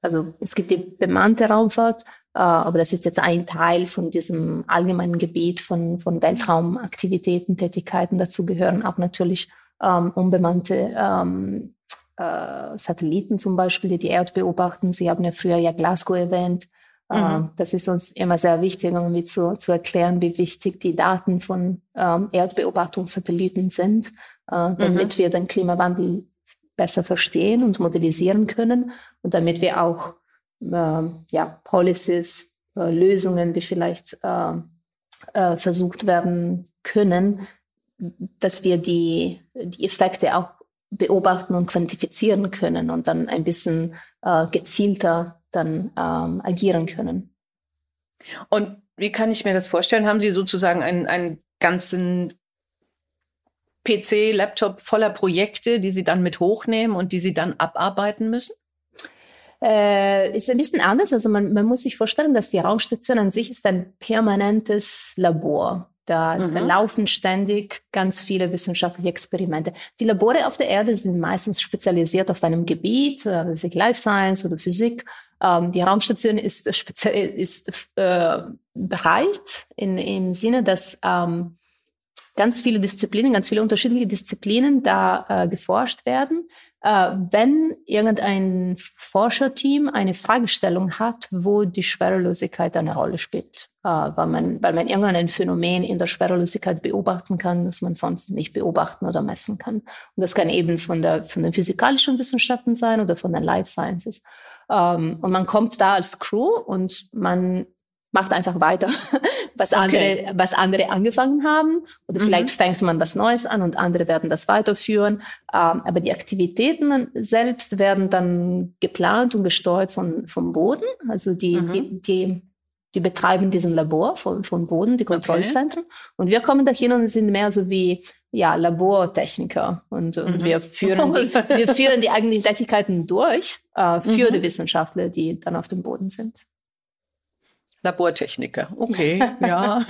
Speaker 2: also es gibt die bemannte Raumfahrt, äh, aber das ist jetzt ein Teil von diesem allgemeinen Gebiet von, von Weltraumaktivitäten, Tätigkeiten. Dazu gehören auch natürlich ähm, unbemannte ähm, äh, Satelliten zum Beispiel, die die Erde beobachten. Sie haben ja früher ja Glasgow erwähnt. Mhm. Ähm, das ist uns immer sehr wichtig, irgendwie zu, zu erklären, wie wichtig die Daten von ähm, Erdbeobachtungssatelliten sind, äh, damit mhm. wir den Klimawandel besser verstehen und modellisieren können und damit wir auch äh, ja, Policies, äh, Lösungen, die vielleicht äh, äh, versucht werden können, dass wir die, die Effekte auch beobachten und quantifizieren können und dann ein bisschen äh, gezielter dann ähm, agieren können.
Speaker 3: Und wie kann ich mir das vorstellen? Haben Sie sozusagen einen, einen ganzen PC, Laptop voller Projekte, die Sie dann mit hochnehmen und die Sie dann abarbeiten müssen?
Speaker 2: Äh, ist ein bisschen anders. Also man, man muss sich vorstellen, dass die Raumstation an sich ist ein permanentes Labor. Da, mhm. da, laufen ständig ganz viele wissenschaftliche Experimente. Die Labore auf der Erde sind meistens spezialisiert auf einem Gebiet, äh, Life Science oder Physik. Ähm, die Raumstation ist, ist äh, breit in, im Sinne, dass ähm, ganz viele Disziplinen, ganz viele unterschiedliche Disziplinen da äh, geforscht werden. Äh, wenn irgendein Forscherteam eine Fragestellung hat, wo die Schwerelosigkeit eine Rolle spielt, äh, weil, man, weil man irgendein Phänomen in der Schwerelosigkeit beobachten kann, das man sonst nicht beobachten oder messen kann. Und das kann eben von, der, von den physikalischen Wissenschaften sein oder von den Life Sciences. Ähm, und man kommt da als Crew und man macht einfach weiter, was andere, was andere angefangen haben. Oder mhm. vielleicht fängt man was Neues an und andere werden das weiterführen. Ähm, aber die Aktivitäten selbst werden dann geplant und gesteuert von, vom Boden. Also die, mhm. die, die, die betreiben diesen Labor von, von Boden, die Kontrollzentren. Okay. Und wir kommen da hin und sind mehr so wie ja, Labortechniker und, und mhm. wir, führen die, wir führen die eigenen Tätigkeiten durch äh, für mhm. die Wissenschaftler, die dann auf dem Boden sind.
Speaker 3: Labortechniker. Okay, ja.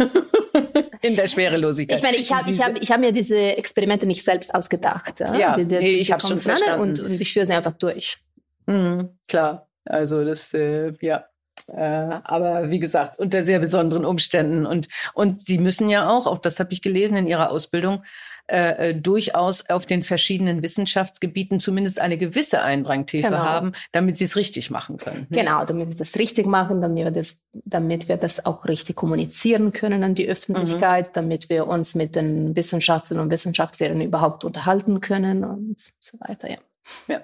Speaker 3: In der Schwerelosigkeit.
Speaker 2: Ich meine, ich habe ich hab, ich hab mir diese Experimente nicht selbst ausgedacht.
Speaker 3: Ja, ja die, die, nee, ich habe schon verstanden.
Speaker 2: Und, und ich führe sie einfach durch.
Speaker 3: Mhm, klar. Also das, äh, ja. Äh, aber wie gesagt, unter sehr besonderen Umständen. Und, und Sie müssen ja auch, auch das habe ich gelesen in Ihrer Ausbildung, äh, äh, durchaus auf den verschiedenen Wissenschaftsgebieten zumindest eine gewisse Eindrangtiefe genau. haben, damit sie es richtig machen können.
Speaker 2: Genau, damit wir das richtig machen, damit wir das, damit wir das auch richtig kommunizieren können an die Öffentlichkeit, mhm. damit wir uns mit den Wissenschaftlern und Wissenschaftlerinnen überhaupt unterhalten können und so weiter. Ja.
Speaker 3: ja.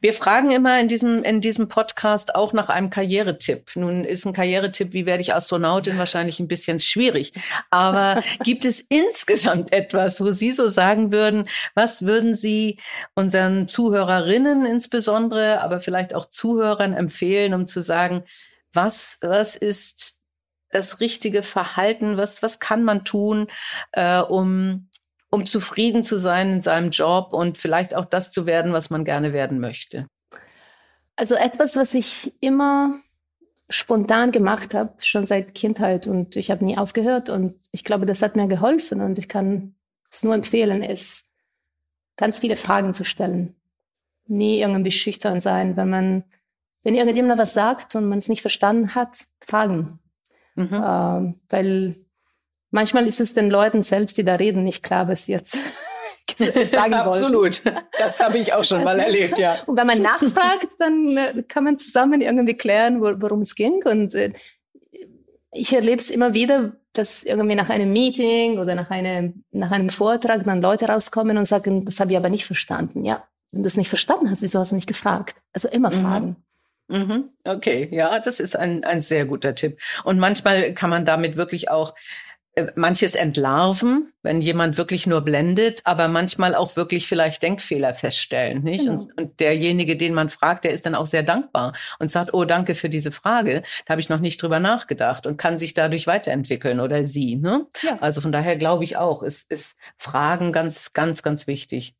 Speaker 3: Wir fragen immer in diesem, in diesem Podcast auch nach einem Karrieretipp. Nun ist ein Karrieretipp, wie werde ich Astronautin, wahrscheinlich ein bisschen schwierig. Aber gibt es insgesamt etwas, wo Sie so sagen würden, was würden Sie unseren Zuhörerinnen insbesondere, aber vielleicht auch Zuhörern empfehlen, um zu sagen, was, was ist das richtige Verhalten? Was, was kann man tun, äh, um um zufrieden zu sein in seinem Job und vielleicht auch das zu werden, was man gerne werden möchte?
Speaker 2: Also etwas, was ich immer spontan gemacht habe, schon seit Kindheit und ich habe nie aufgehört und ich glaube, das hat mir geholfen und ich kann es nur empfehlen, ist ganz viele Fragen zu stellen. Nie irgendwie schüchtern sein, wenn man, wenn irgendjemand was sagt und man es nicht verstanden hat, fragen. Mhm. Ähm, weil Manchmal ist es den Leuten selbst, die da reden, nicht klar, was sie jetzt sagen wollen.
Speaker 3: Absolut. Das habe ich auch schon mal erlebt, ja.
Speaker 2: Und wenn man nachfragt, dann äh, kann man zusammen irgendwie klären, worum es ging. Und äh, ich erlebe es immer wieder, dass irgendwie nach einem Meeting oder nach einem, nach einem Vortrag dann Leute rauskommen und sagen, das habe ich aber nicht verstanden. Ja, wenn du das nicht verstanden hast, wieso hast du nicht gefragt? Also immer mhm. fragen.
Speaker 3: Mhm. Okay, ja, das ist ein, ein sehr guter Tipp. Und manchmal kann man damit wirklich auch manches entlarven, wenn jemand wirklich nur blendet, aber manchmal auch wirklich vielleicht Denkfehler feststellen, nicht? Genau. Und, und, derjenige, den man fragt, der ist dann auch sehr dankbar und sagt, oh, danke für diese Frage. Da habe ich noch nicht drüber nachgedacht und kann sich dadurch weiterentwickeln oder sie, ne? Ja. Also von daher glaube ich auch, ist, ist Fragen ganz, ganz, ganz wichtig.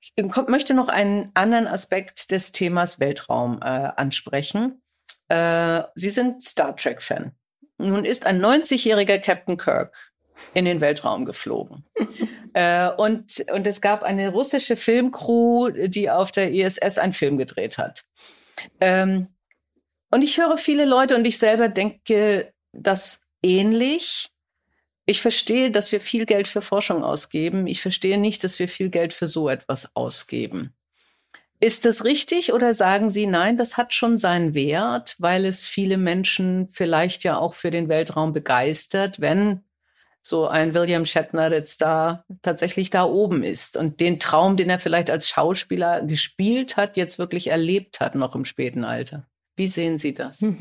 Speaker 3: Ich möchte noch einen anderen Aspekt des Themas Weltraum äh, ansprechen. Äh, sie sind Star Trek-Fan. Nun ist ein 90-jähriger Captain Kirk in den Weltraum geflogen. äh, und, und es gab eine russische Filmcrew, die auf der ISS einen Film gedreht hat. Ähm, und ich höre viele Leute und ich selber denke das ähnlich. Ich verstehe, dass wir viel Geld für Forschung ausgeben. Ich verstehe nicht, dass wir viel Geld für so etwas ausgeben. Ist das richtig oder sagen Sie, nein, das hat schon seinen Wert, weil es viele Menschen vielleicht ja auch für den Weltraum begeistert, wenn so ein William Shatner jetzt da tatsächlich da oben ist und den Traum, den er vielleicht als Schauspieler gespielt hat, jetzt wirklich erlebt hat, noch im späten Alter. Wie sehen Sie das?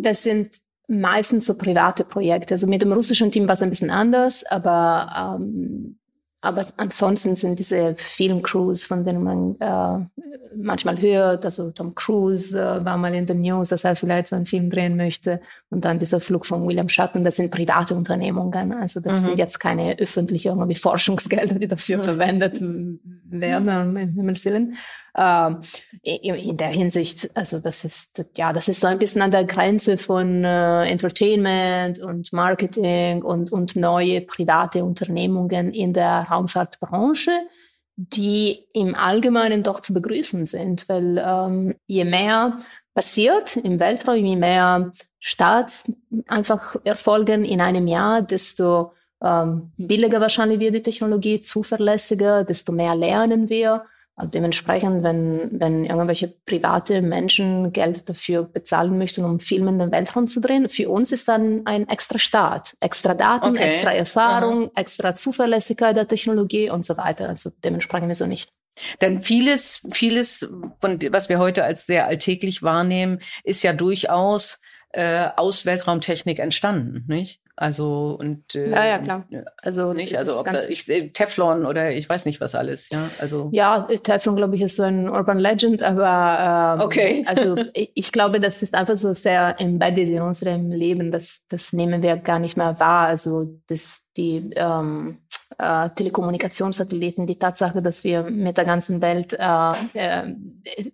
Speaker 2: Das sind meistens so private Projekte. Also mit dem russischen Team war es ein bisschen anders, aber ähm, aber ansonsten sind diese Filmcrews, von denen man äh, manchmal hört, also Tom Cruise äh, war mal in den News, dass er vielleicht so einen Film drehen möchte. Und dann dieser Flug von William Shatner, das sind private Unternehmungen. Also das mhm. sind jetzt keine öffentliche irgendwie Forschungsgelder, die dafür mhm. verwendet werden, im Himmels Willen. Ähm, in der Hinsicht, also das ist, ja, das ist so ein bisschen an der Grenze von äh, Entertainment und Marketing und, und neue private Unternehmungen in der Raumfahrtbranche, die im Allgemeinen doch zu begrüßen sind, weil ähm, je mehr passiert im Weltraum, je mehr Starts einfach erfolgen in einem Jahr, desto ähm, billiger wahrscheinlich wird die Technologie, zuverlässiger, desto mehr lernen wir. Also dementsprechend, wenn, wenn irgendwelche private Menschen Geld dafür bezahlen möchten, um Filme in den Weltraum zu drehen, für uns ist dann ein extra Start, extra Daten, okay. extra Erfahrung, Aha. extra Zuverlässigkeit der Technologie und so weiter. Also dementsprechend wieso nicht.
Speaker 3: Denn vieles, vieles von was wir heute als sehr alltäglich wahrnehmen, ist ja durchaus äh, aus Weltraumtechnik entstanden, nicht? Also und
Speaker 2: äh, ja, ja, klar.
Speaker 3: Also nicht, also ob da, ich, äh, Teflon oder ich weiß nicht was alles, ja. Also
Speaker 2: ja, Teflon glaube ich ist so ein Urban Legend, aber ähm,
Speaker 3: okay.
Speaker 2: also ich, ich, glaube, das ist einfach so sehr embedded in unserem Leben, das das nehmen wir gar nicht mehr wahr. Also das die ähm, äh, Telekommunikationssatelliten, die Tatsache, dass wir mit der ganzen Welt äh, äh,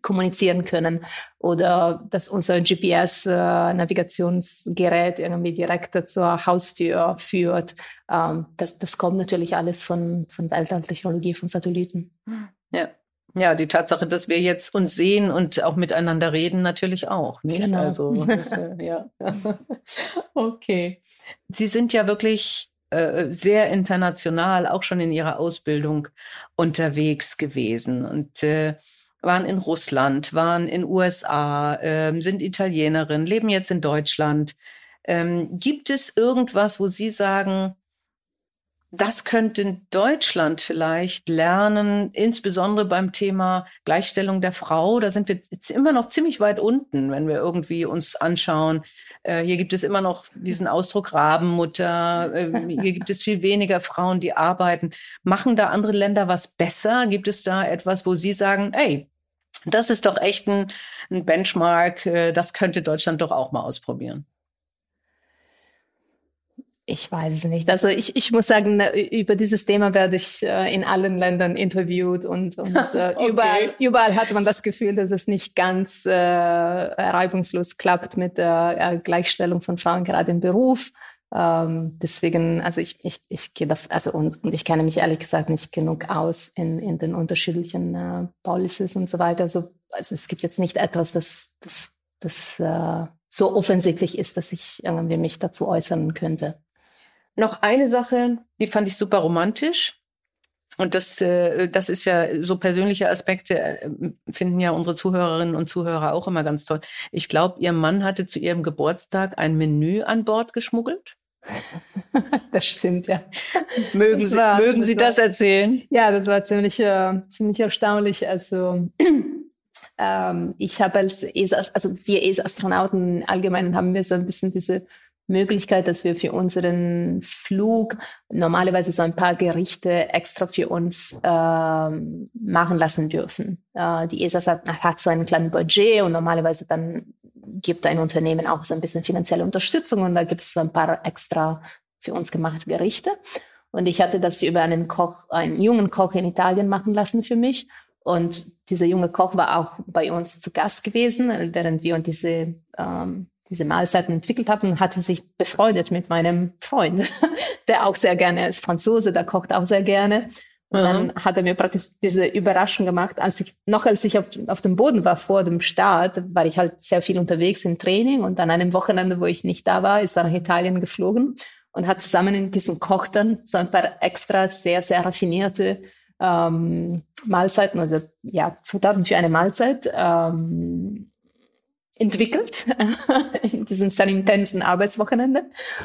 Speaker 2: kommunizieren können oder dass unser GPS-Navigationsgerät äh, irgendwie direkt zur Haustür führt. Ähm, das, das kommt natürlich alles von, von Weltalltechnologie, von Satelliten.
Speaker 3: Ja. Ja, die Tatsache, dass wir jetzt uns sehen und auch miteinander reden, natürlich auch. Nicht?
Speaker 2: Genau.
Speaker 3: Also, das, äh, ja. okay. Sie sind ja wirklich äh, sehr international, auch schon in ihrer Ausbildung unterwegs gewesen und äh, waren in Russland, waren in USA, äh, sind Italienerin, leben jetzt in Deutschland. Ähm, gibt es irgendwas, wo Sie sagen, das könnte Deutschland vielleicht lernen, insbesondere beim Thema Gleichstellung der Frau. Da sind wir immer noch ziemlich weit unten, wenn wir irgendwie uns anschauen. Äh, hier gibt es immer noch diesen Ausdruck Rabenmutter. Äh, hier gibt es viel weniger Frauen, die arbeiten. Machen da andere Länder was besser? Gibt es da etwas, wo Sie sagen, ey, das ist doch echt ein, ein Benchmark, äh, das könnte Deutschland doch auch mal ausprobieren?
Speaker 2: Ich weiß es nicht. Also ich, ich muss sagen, über dieses Thema werde ich äh, in allen Ländern interviewt und, und äh, okay. überall, überall hat man das Gefühl, dass es nicht ganz äh, reibungslos klappt mit der äh, Gleichstellung von Frauen gerade im Beruf. Ähm, deswegen, also ich, ich, ich gehe da, also und, und ich kenne mich ehrlich gesagt nicht genug aus in, in den unterschiedlichen äh, Policies und so weiter. Also, also es gibt jetzt nicht etwas, das, das, das äh, so offensichtlich ist, dass ich irgendwie mich dazu äußern könnte.
Speaker 3: Noch eine Sache, die fand ich super romantisch. Und das, äh, das ist ja so persönliche Aspekte, äh, finden ja unsere Zuhörerinnen und Zuhörer auch immer ganz toll. Ich glaube, Ihr Mann hatte zu Ihrem Geburtstag ein Menü an Bord geschmuggelt.
Speaker 2: Das stimmt, ja.
Speaker 3: mögen das Sie, war, mögen das Sie war, das erzählen?
Speaker 2: Ja, das war ziemlich, äh, ziemlich erstaunlich. Also ähm, ich habe als ESA, also wir ESA-Astronauten allgemein haben wir so ein bisschen diese Möglichkeit, dass wir für unseren Flug normalerweise so ein paar Gerichte extra für uns äh, machen lassen dürfen. Äh, die ESA hat, hat so ein kleines Budget und normalerweise dann gibt ein Unternehmen auch so ein bisschen finanzielle Unterstützung und da gibt es so ein paar extra für uns gemachte Gerichte. Und ich hatte das über einen Koch, einen jungen Koch in Italien machen lassen für mich. Und dieser junge Koch war auch bei uns zu Gast gewesen, während wir und diese ähm, diese Mahlzeiten entwickelt habe und hatte sich befreundet mit meinem Freund, der auch sehr gerne ist Franzose, der kocht auch sehr gerne. Und dann hat er mir praktisch diese Überraschung gemacht, als ich, noch als ich auf, auf dem Boden war vor dem Start, war ich halt sehr viel unterwegs im Training und an einem Wochenende, wo ich nicht da war, ist er nach Italien geflogen und hat zusammen in diesem Koch dann so ein paar extra sehr, sehr raffinierte ähm, Mahlzeiten, also ja, Zutaten für eine Mahlzeit ähm, entwickelt in diesem sehr intensen Arbeitswochenende.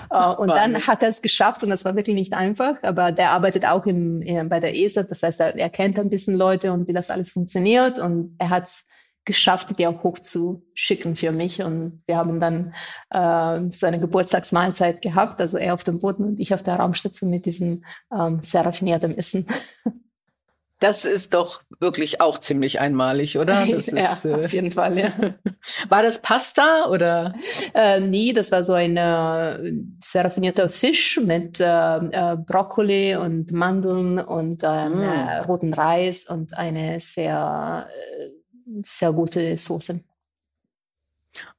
Speaker 2: Ach, und dann hat er es geschafft und das war wirklich nicht einfach, aber der arbeitet auch im, bei der ESA, das heißt, er, er kennt ein bisschen Leute und wie das alles funktioniert und er hat es geschafft, die auch hochzuschicken für mich und wir haben dann äh, so eine Geburtstagsmahlzeit gehabt, also er auf dem Boden und ich auf der Raumstation mit diesem ähm, sehr raffinierten Essen.
Speaker 3: Das ist doch wirklich auch ziemlich einmalig, oder? Das
Speaker 2: ja, ist, äh, auf jeden Fall, ja.
Speaker 3: War das Pasta oder?
Speaker 2: Äh, nee, das war so ein äh, sehr raffinierter Fisch mit äh, äh Brokkoli und Mandeln und mm. roten Reis und eine sehr, äh, sehr gute Soße.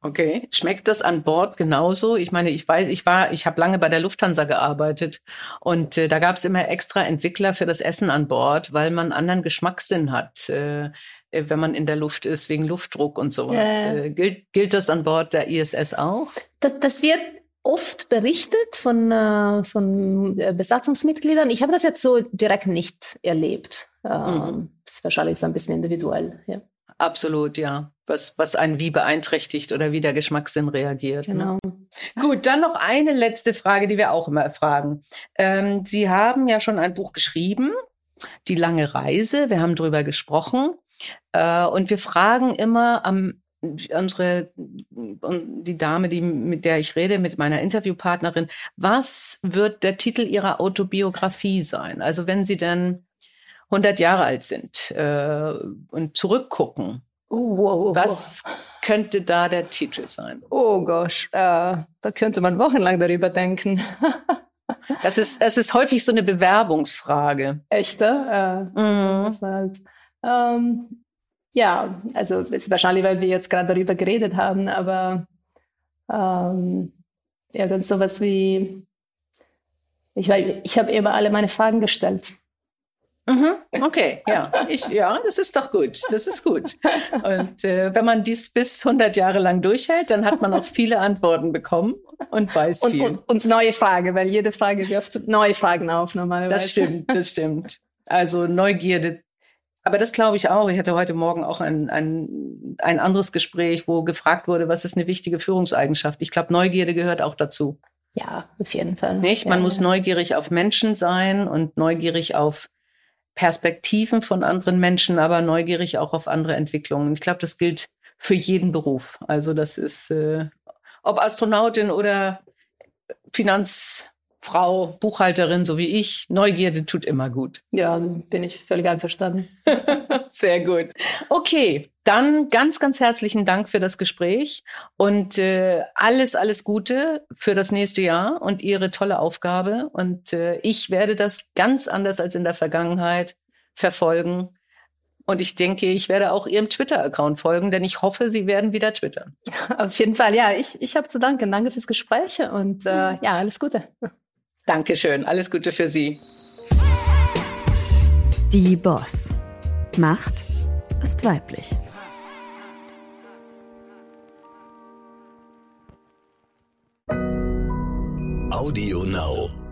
Speaker 3: Okay, schmeckt das an Bord genauso? Ich meine, ich weiß, ich war, ich habe lange bei der Lufthansa gearbeitet und äh, da gab es immer extra Entwickler für das Essen an Bord, weil man anderen Geschmackssinn hat, äh, äh wenn man in der Luft ist wegen Luftdruck und sowas. Äh. gilt, gilt das an Bord der ISS auch?
Speaker 2: Das, das wird oft berichtet von, äh, von äh, Besatzungsmitgliedern. Ich habe das jetzt so direkt nicht erlebt. Ähm, mhm. Das ist wahrscheinlich so ein bisschen individuell. Ja.
Speaker 3: Absolut, ja. Was, was einen wie beeinträchtigt oder wie der Geschmackssinn reagiert.
Speaker 2: Ne? Genau.
Speaker 3: Ne? Gut, dann noch eine letzte Frage, die wir auch immer fragen. Ähm, Sie haben ja schon ein Buch geschrieben, Die lange Reise. Wir haben drüber gesprochen. Äh, und wir fragen immer am unsere die Dame, die mit der ich rede, mit meiner Interviewpartnerin, was wird der Titel ihrer Autobiografie sein? Also wenn Sie denn 100 Jahre alt sind äh, und zurückgucken.
Speaker 2: Oh, wow,
Speaker 3: Was könnte da der Titel sein?
Speaker 2: Oh gosh, äh, da könnte man wochenlang darüber denken.
Speaker 3: Das ist, es ist häufig so eine Bewerbungsfrage.
Speaker 2: Echte? Äh, mhm. halt, ähm, ja, also ist wahrscheinlich, weil wir jetzt gerade darüber geredet haben, aber ähm, irgend sowas wie, ich, ich habe immer alle meine Fragen gestellt.
Speaker 3: Mhm, okay, ja, ich, ja, das ist doch gut, das ist gut. Und äh, wenn man dies bis 100 Jahre lang durchhält, dann hat man auch viele Antworten bekommen und weiß
Speaker 2: und,
Speaker 3: viel.
Speaker 2: Und, und neue Frage, weil jede Frage wirft neue Fragen auf normalerweise.
Speaker 3: Das stimmt, das stimmt. Also Neugierde. Aber das glaube ich auch. Ich hatte heute Morgen auch ein, ein, ein anderes Gespräch, wo gefragt wurde, was ist eine wichtige Führungseigenschaft. Ich glaube, Neugierde gehört auch dazu.
Speaker 2: Ja, auf jeden Fall.
Speaker 3: Nicht? Man
Speaker 2: ja,
Speaker 3: muss
Speaker 2: ja.
Speaker 3: neugierig auf Menschen sein und neugierig auf Perspektiven von anderen Menschen, aber neugierig auch auf andere Entwicklungen. Ich glaube, das gilt für jeden Beruf. Also das ist, äh, ob Astronautin oder Finanzfrau, Buchhalterin, so wie ich, Neugierde tut immer gut.
Speaker 2: Ja, bin ich völlig einverstanden.
Speaker 3: Sehr gut. Okay, dann ganz, ganz herzlichen Dank für das Gespräch und äh, alles, alles Gute für das nächste Jahr und Ihre tolle Aufgabe. Und äh, ich werde das ganz anders als in der Vergangenheit verfolgen. Und ich denke, ich werde auch Ihrem Twitter-Account folgen, denn ich hoffe, Sie werden wieder twittern.
Speaker 2: Auf jeden Fall, ja, ich, ich habe zu danken. Danke fürs Gespräch und äh, ja, alles Gute.
Speaker 3: Dankeschön, alles Gute für Sie.
Speaker 4: Die Boss. Macht ist weiblich.
Speaker 1: Audio Now.